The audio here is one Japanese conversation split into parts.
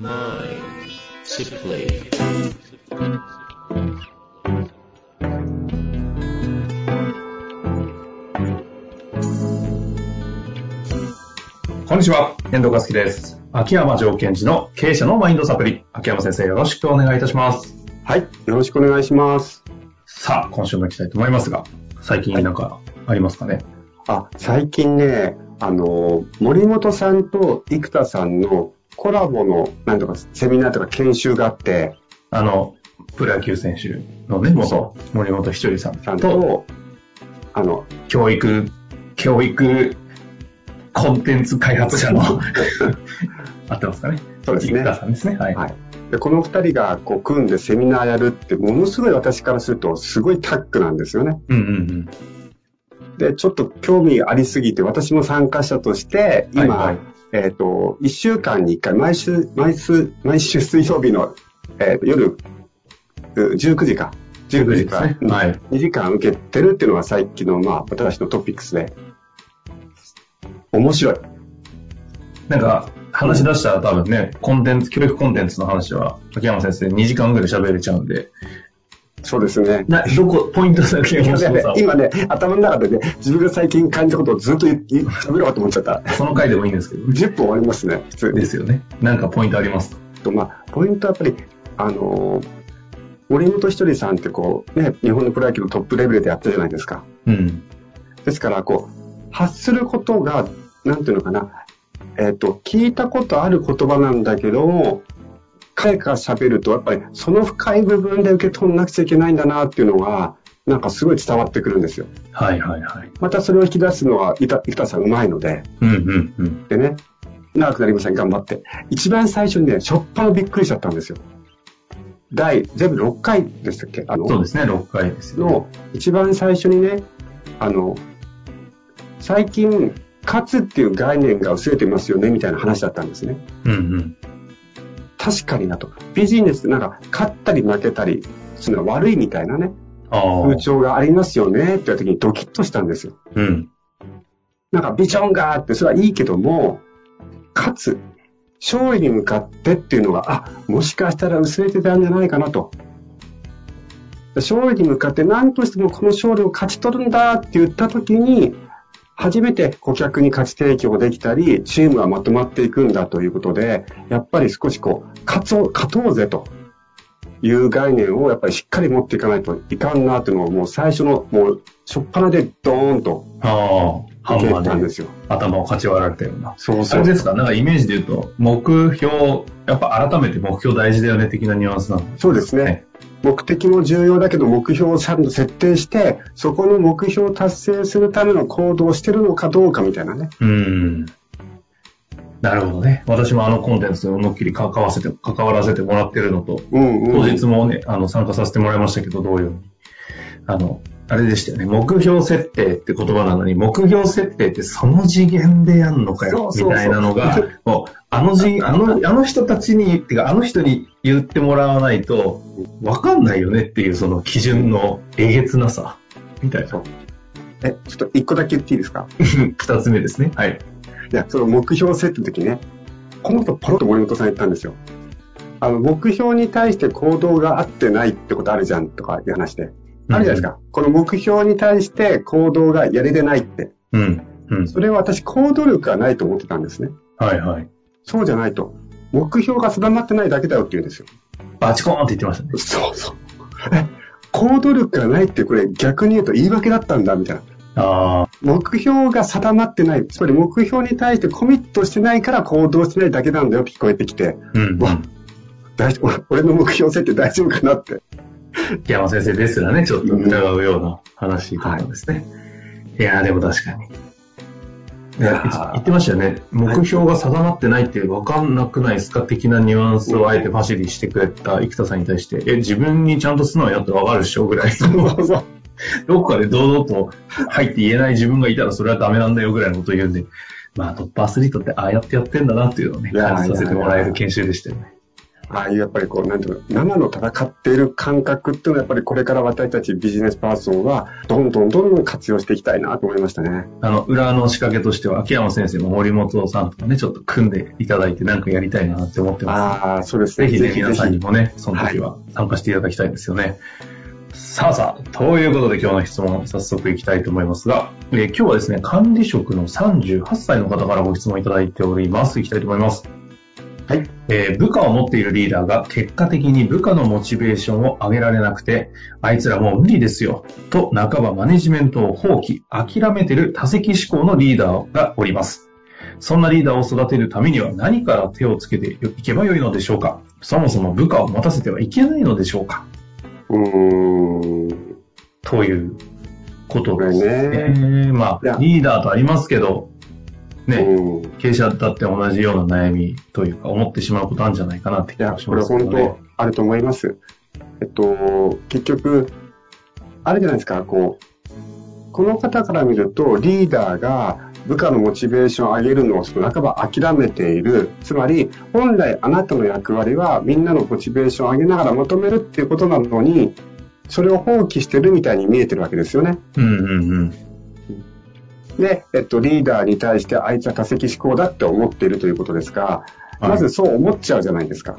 こんにちは、遠藤和樹です。秋山条件時の経営者のマインドサプリ。秋山先生、よろしくお願いいたします。はい。よろしくお願いします。さあ、今週も行きたいと思いますが、最近なんかありますかね、あ、最近ね、あの、森本さんと生田さんのコラボの、なんとか、セミナーとか研修があって、あの、プロ野球選手のね、元そ森本ひとりさんと、と、あの、教育、教育コンテンツ開発者の、合ってますかねそうですねさんですね。はい。はい。で、この二人がこう組んでセミナーやるって、ものすごい私からすると、すごいタッグなんですよね。うんうんで、ちょっと興味ありすぎて、私も参加者として、今、はいはいえっ、と、一週間に一回、毎週、毎週、毎週水曜日の、えーと夜、う19時か。19 19時か。はい。2時間受けてるっていうのが最近の、まあ、私のトピックスで。面白い。なんか、話し出したら多分ね、コンテンツ、教育コンテンツの話は、秋山先生2時間ぐらい喋れちゃうんで、そうですね。な、どこ、ポイントだけ今ね面白今ね、頭の中でね、自分が最近感じたことをずっと喋ろうと思っちゃった。その回でもいいんですけど、10分終わりますね、普通に。ですよね。なんかポイントありますか？と、まあ、ポイントはやっぱり、あのー森本ひとりさんってこう、ね、日本のプロ野球のトップレベルでやったじゃないですか。うん。ですから、こう、発することが、なんていうのかな、えっ、と、聞いたことある言葉なんだけども、彼が喋ると、やっぱりその深い部分で受け取んなくちゃいけないんだなっていうのが、なんかすごい伝わってくるんですよ。はいはいはい。またそれを引き出すのは、いた、いたさんうまいので、うんうんうん。でね、長くなりません、頑張って。一番最初にね、しょっぱなびっくりしちゃったんですよ。第、全部6回でしたっけ？あの、そうですね、6回ですよ、ね。の、一番最初にね、あの、最近、勝つっていう概念が薄れてますよね、みたいな話だったんですね。うんうん。確かになと。ビジネスなんか、勝ったり負けたり、するのは悪いみたいなね、あ風あ。潮がありますよね、って言った時にドキッとしたんですよ。うん。なんかビジョンがあって、それはいいけども、勝つ、勝利に向かってっていうのが、あ、もしかしたら薄れてたんじゃないかなと。勝利に向かって何としてもこの勝利を勝ち取るんだって言った時に、初めて顧客に価値提供できたり、チームはまとまっていくんだということで、やっぱり少しこう、勝つを、勝とうぜという概念をやっぱりしっかり持っていかないといかんなっていうのをもう最初の、もう、しょっぱなでドーンとああ。ハンマーでたんですよ。頭をかち割られたような。そうそうあれ。ですか？なんかイメージで言うと、目標、やっぱ改めて目標大事だよね的なニュアンスなのそうですね。ね目的も重要だけど目標をちゃんと設定して、そこの目標を達成するための行動をしてるのかどうかみたいなね。うん。なるほどね。私もあのコンテンツに思いっきり関わせて、関わらせてもらってるのと、うんうん。当日もね、あの、参加させてもらいましたけど、同様に。あの、あれでしたよね。目標設定って言葉なのに、目標設定ってその次元でやんのかよ、みたいなのが、もう、あの次、あの、あの人たちに、ってか、あの人に言ってもらわないと、わかんないよねっていう、その基準のえげつなさ、みたいな。え、ちょっと一個だけ言っていいですか？二つ目ですね。はい。いや、その目標設定の時ね、このとポロッと森本さん言ったんですよ。あの、目標に対して行動が合ってないってことあるじゃんとかいう話で。あるじゃないですか。この目標に対して行動がやれてないって。うん。うん。それは私行動力がないと思ってたんですね。はいはい。そうじゃないと。目標が定まってないだけだよって言うんですよ。バチコーンって言ってましたね。そうそう。え、行動力がないってこれ逆に言うと言い訳だったんだみたいな。ああ。目標が定まってない。つまり目標に対してコミットしてないから行動してないだけなんだよって聞こえてきて、うん。わ大俺の目標設定大丈夫かなって。木山先生ですらね、ちょっと疑うような話だったんですね。い、やー、でも確かに。言ってましたよね。目標が定まってないって分かんなくないですか？的なニュアンスをあえてファシリしてくれた生田さんに対して、え、自分にちゃんと素直にやって分かるっしょ？ぐらいの。どこかで堂々と入って言えない自分がいたらそれはダメなんだよぐらいのことを言うんで、まあトップアスリートってああやってやってんだなっていうのをね、感じさせてもらえる研修でしたよね。ああいうやっぱりこう、なんていうの、生の戦っている感覚っていうのはやっぱりこれから私たちビジネスパーソンはどんどんどんどん活用していきたいなと思いましたね。あの、裏の仕掛けとしては、秋山先生も森本さんとかね、ちょっと組んでいただいてなんかやりたいなって思ってます。ああ、そうですね。ぜひね、皆さんにもね、その時は参加していただきたいですよね。さあさあ、ということで今日の質問、早速いきたいと思いますが、えー今日はですね、管理職の38歳の方からご質問いただいております。いきたいと思います。はい。えー部下を持っているリーダーが結果的に部下のモチベーションを上げられなくて、あいつらもう無理ですよ、と半ばマネジメントを放棄、諦めてる多責思考のリーダーがおります。そんなリーダーを育てるためには何から手をつけていけばよいのでしょうか？そもそも部下を持たせてはいけないのでしょうか？うーん。ということですこれね。まあ、リーダーとありますけど、ね、うん。い経営者だって同じような悩みというか、思ってしまうことあるんじゃないかなって気や、がしこれますけどね。本当あると思います。えっと、結局、あるじゃないですか、こう、この方から見ると、リーダーが部下のモチベーションを上げるのをその半ば諦めている。つまり、本来あなたの役割はみんなのモチベーションを上げながらまとめるっていうことなのに、それを放棄してるみたいに見えてるわけですよね。うんうんうん。で、えっと、リーダーに対してあいつは多責思考だって思っているということですが、はいまずそう思っちゃうじゃないですか。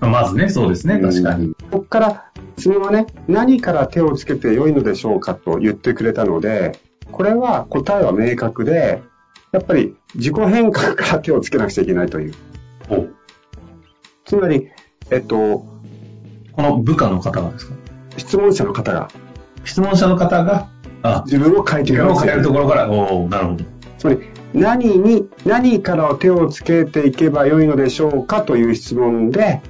まずね、そうですね、確かに。ここから質問はね、何から手をつけて良いのでしょうかと言ってくれたので、これは答えは明確で、やっぱり自己変革から手をつけなくちゃいけないという。おつまり、えっと、この部下の方がですか？質問者の方が質問者の方が、あ、自分を変えてい自分を変えるところから、おおなるほど。つまり、何に、何から手をつけていけば良いのでしょうかという質問で、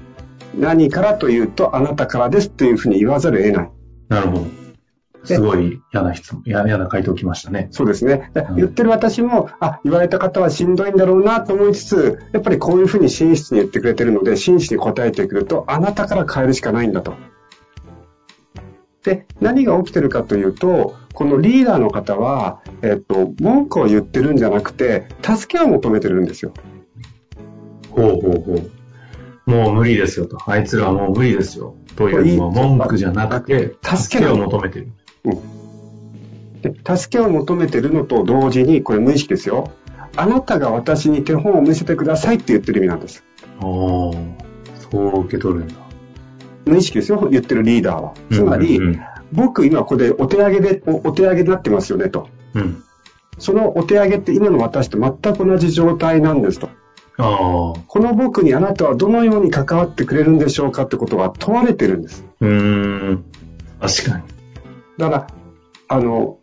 何からというと、あなたからですというふうに言わざるを得ない。なるほど。すごい嫌な質問、嫌嫌な回答きましたね。そうですね。言ってる私も、あ、言われた方はしんどいんだろうなと思いつつ、やっぱりこういうふうに真摯に言ってくれてるので、真摯に答えてくると、あなたから変えるしかないんだと。で、何が起きてるかというと、このリーダーの方は、えっと、文句を言ってるんじゃなくて、助けを求めてるんですよ。ほうほうほう。もう無理ですよと。あいつらはもう無理ですよ。というのは文句じゃなくて、助助けを求めてる。で助けを求めてるのと同時に、これ無意識ですよ。あなたが私に手本を見せてくださいって言ってる意味なんです。おーそう受け取るんだ。無意識ですよ、言ってるリーダーは。つまり、うんうん僕今ここでお手上げで、おお手上げになってますよねと。うん。うんそのお手上げって今の私と全く同じ状態なんですと。ああ。この僕にあなたはどのように関わってくれるんでしょうかってことが問われてるんです。うーん。確かに。だから、あの、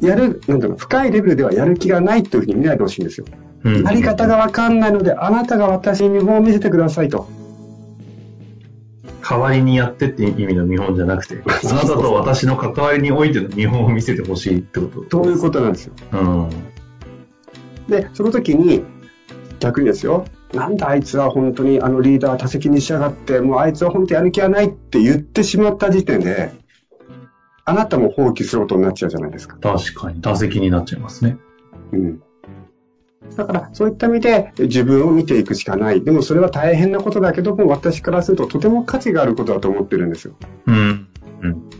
やる、なんだろう、深いレベルではやる気がないというふうに見ないでほしいんですよ。うんやり方がわかんないので、あなたが私に見本を見せてくださいと。代わりにやってって意味の見本じゃなくて、あなたと私の関わりにおいての見本を見せてほしいってこと。そういうことなんですよ。うん。で、その時に、逆にですよ、なんだあいつは本当にあのリーダー多責にしやがって、もうあいつは本当やる気はないって言ってしまった時点で、あなたも放棄することになっちゃうじゃないですか。確かに、打席になっちゃいますね。うん。だから、そういった意味で自分を見ていくしかない。でもそれは大変なことだけども、私からするととても価値があることだと思ってるんですよ。うん。うん。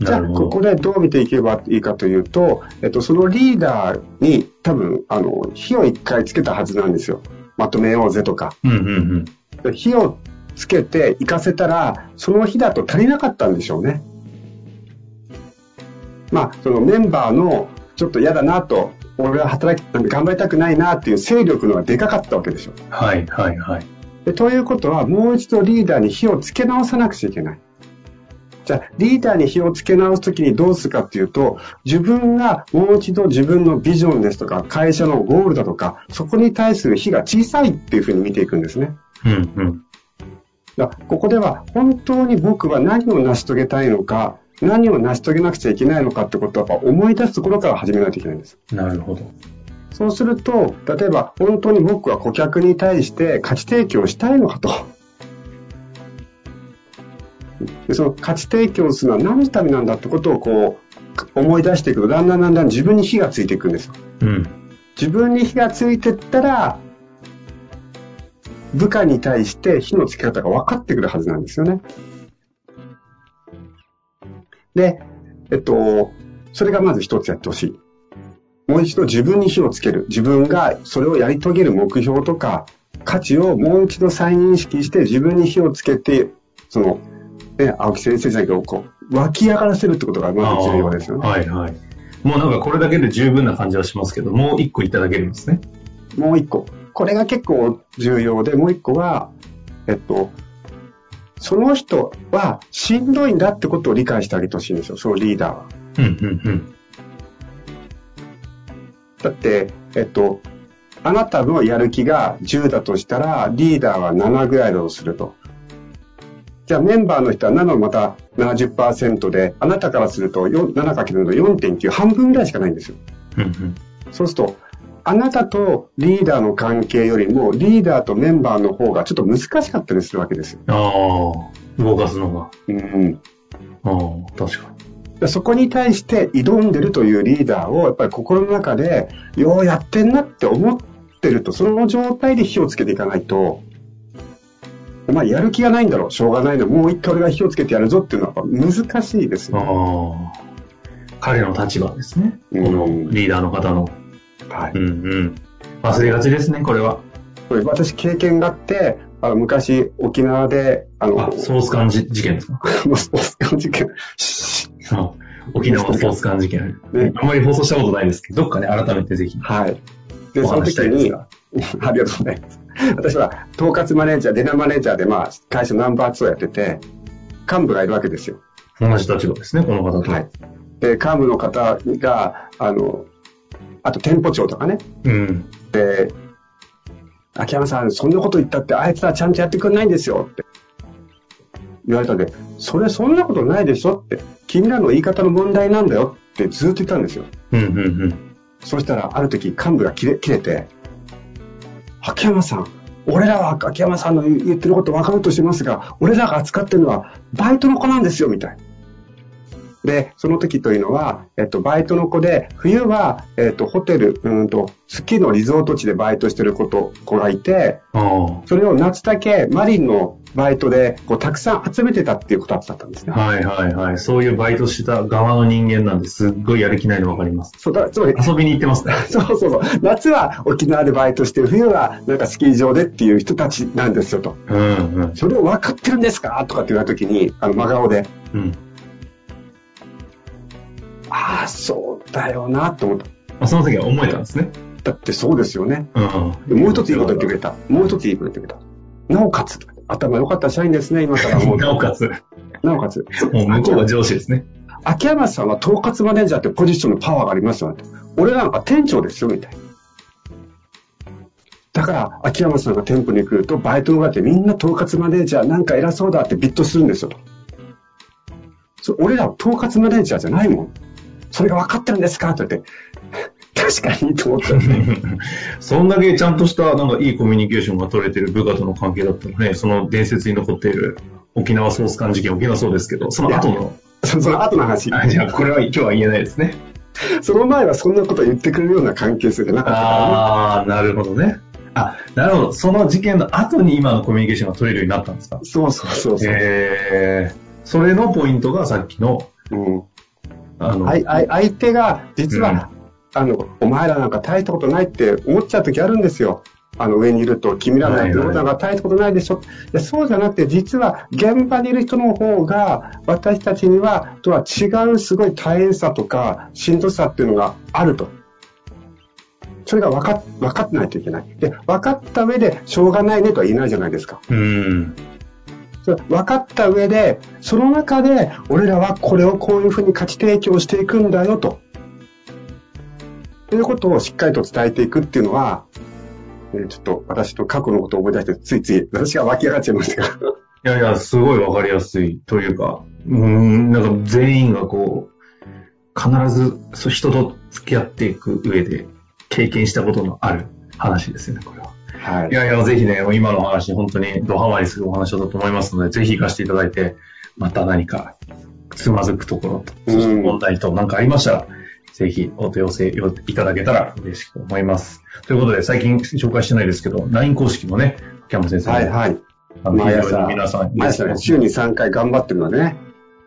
じゃあ。ここでどう見ていけばいいかというと、えっと、そのリーダーに多分、あの、火を一回つけたはずなんですよ。まとめようぜとか。うんうんうん。火をつけて行かせたら、その火だと足りなかったんでしょうね。まあ、そのメンバーのちょっと嫌だなと、俺は働き、頑張りたくないなっていう勢力のがでかかったわけでしょ。はいはいはい。でということは、もう一度リーダーに火をつけ直さなくちゃいけない。じゃあ、リーダーに火をつけ直すときにどうするかっていうと、自分がもう一度自分のビジョンですとか、会社のゴールだとか、そこに対する火が小さいっていうふうに見ていくんですね。うんうん。だここでは本当に僕は何を成し遂げたいのか、何を成し遂げなくちゃいけないのかってことはやっぱ思い出すところから始めないといけないんです。なるほど。そうすると、例えば本当に僕は顧客に対して価値提供したいのかと。でその価値提供するのは何のためなんだってことをこう思い出していくと、だんだんだんだん自分に火がついていくんですよ。うん。自分に火がついていったら、部下に対して火のつけ方が分かってくるはずなんですよね。で、えっと、それがまず一つやってほしい。もう一度自分に火をつける。自分がそれをやり遂げる目標とか価値をもう一度再認識して自分に火をつけて、その、ね、青木先生じゃないけど、こう、湧き上がらせるってことがまず重要ですよね。はいはい。もうなんかこれだけで十分な感じはしますけど、もう一個いただけるんですね。もう一個。これが結構重要で、もう一個は、えっと、その人はしんどいんだってことを理解してあげてほしいんですよ、そのリーダーは。うんうんうん。だって、えっと、あなたのやる気が10だとしたら、リーダーは7ぐらいだとすると。じゃあメンバーの人は7のまた70%で、あなたからすると 7× の4.9、半分ぐらいしかないんですよ。うんうん。そうすると、あなたとリーダーの関係よりも、リーダーとメンバーの方がちょっと難しかったりするわけですよ。ああ、動かすのが。うん。ああ、確かでそこに対して挑んでるというリーダーを、やっぱり心の中で、ようやってんなって思ってると、その状態で火をつけていかないと、お前やる気がないんだろう、しょうがないの、もう一回俺が火をつけてやるぞっていうのはやっぱ難しいですに。あよ。あ。彼の立場ですね。こうんのリーダーの方の。はい。うんうん。忘れがちですね、これは。これ私経験があって、あの昔沖縄で、あの、あ、ソース缶じ事件ですか？もうスポーツ館事件。あ沖縄ソース缶事件。ねあんまり放送したことないですけど、どっかね、改めてぜひ。はい。で、おその時に、が ありがとうございます。私は、統括マネージャー、デナマネージャーで、まあ、会社ナンバー2をやってて、幹部がいるわけですよ。同じ立場ですね、この方と。はい。で、幹部の方が、あの、あと店舗長とかね、うん。で、秋山さん、そんなこと言ったって、あいつはちゃんとやってくれないんですよって言われたんで、それそんなことないでしょって、君らの言い方の問題なんだよってずっと言ったんですよ。うんうんうん。そしたら、ある時、幹部が切れ切れて、秋山さん、俺らは秋山さんの言ってること分かるとしますが、俺らが扱ってるのはバイトの子なんですよ、みたい。で、その時というのは、えっと、バイトの子で、冬は、えっと、ホテル、うんと、スキーのリゾート地でバイトしてる子と、子がいて。それを夏だけマリンのバイトで、こう、たくさん集めてたっていうことだったんですね。はいはいはい。そういうバイトした側の人間なんですっごいやる気ないの分かります。そうだ、つまり、遊びに行ってますね。そうそうそう。夏は沖縄でバイトして、冬はなんかスキー場でっていう人たちなんですよと。うんうん。それを分かってるんですか？とかって言われた時に、あの、真顔で、うん。ああ、そうだよなと思った。あその時は思えたんですね。だってそうですよね。うんでもう一ついいこと言ってくれた。もう一ついいこと言ってくれた。なおかつ、頭良かった社員ですね、今から思うと。なおかつ、なおかつ、もう向こうが上司ですね。秋山さんは統括マネージャーってポジションのパワーがありますよね。俺なんか店長ですよ、みたいな。だから、秋山さんが店舗に来ると、バイトの方ってみんな統括マネージャーなんか偉そうだってビットするんですよと。俺らは統括マネージャーじゃないもん。それが分かってるんですか？って言って、確かにと思ったね。そんだけちゃんとした、なんかいいコミュニケーションが取れてる部下との関係だったらね、その伝説に残っている沖縄ソース缶事件、沖縄そうですけど、その後の、そその後の話。あじゃあこれは今日は言えないですね。その前はそんなこと言ってくれるような関係性じゃなかったからね。ああ、なるほどね。あ、なるほど。その事件の後に今のコミュニケーションが取れるようになったんですか？そうそうそうそう。えー、それのポイントがさっきの、うんあの、相手が、実は、あの、お前らなんか大したことないって思っちゃう時あるんですよ。あの、上にいると、君らのやってることなんか大したことないでしょ。いやそうじゃなくて、実は、現場にいる人の方が、私たちには、とは違うすごい大変さとか、しんどさっていうのがあると。それが分か分かってないといけない。で、分かった上で、しょうがないねとは言えないじゃないですか。うん。分かった上で、その中で、俺らはこれをこういうふうに価値提供していくんだよと。ということをしっかりと伝えていくっていうのは、ねちょっと私と過去のことを思い出して、ついつい私が湧き上がっちゃいました。いやいや、すごいわかりやすいというか、うん、なんか全員がこう、必ず人と付き合っていく上で経験したことのある話ですよね、これは。はいい。やいや、ぜひね、今のお話、本当にドハマりするお話だと思いますので、ぜひ行かせていただいて、また何かつまずくところと、そして問題と何かありましたら、ぜひお問い合わせいただけたら嬉しく思います。ということで、最近紹介してないですけど、LINE 公式もね、秋山先生。はいはい。毎朝皆さん、毎朝ね、週に3回頑張ってるのでね、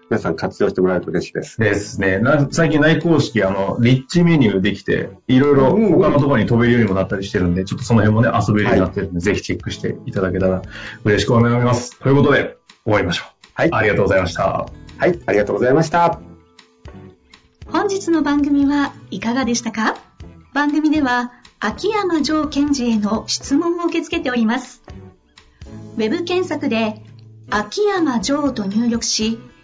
皆さん活用してもらえると嬉しいです。ですね。な最近内公式、あの、リッチメニューできて、いろいろ他のところに飛べるようにもなったりしてるんで、ちょっとその辺もね、遊べるようになってるんで、ぜひチェックしていただけたら嬉しく思います。ということで、終わりましょう。はいありがとうございました。はい、ありがとうございました。本日の番組はいかがでしたか？番組では秋山城賢治への質問を受け付けております。ウェブ検索で秋山城と入力し、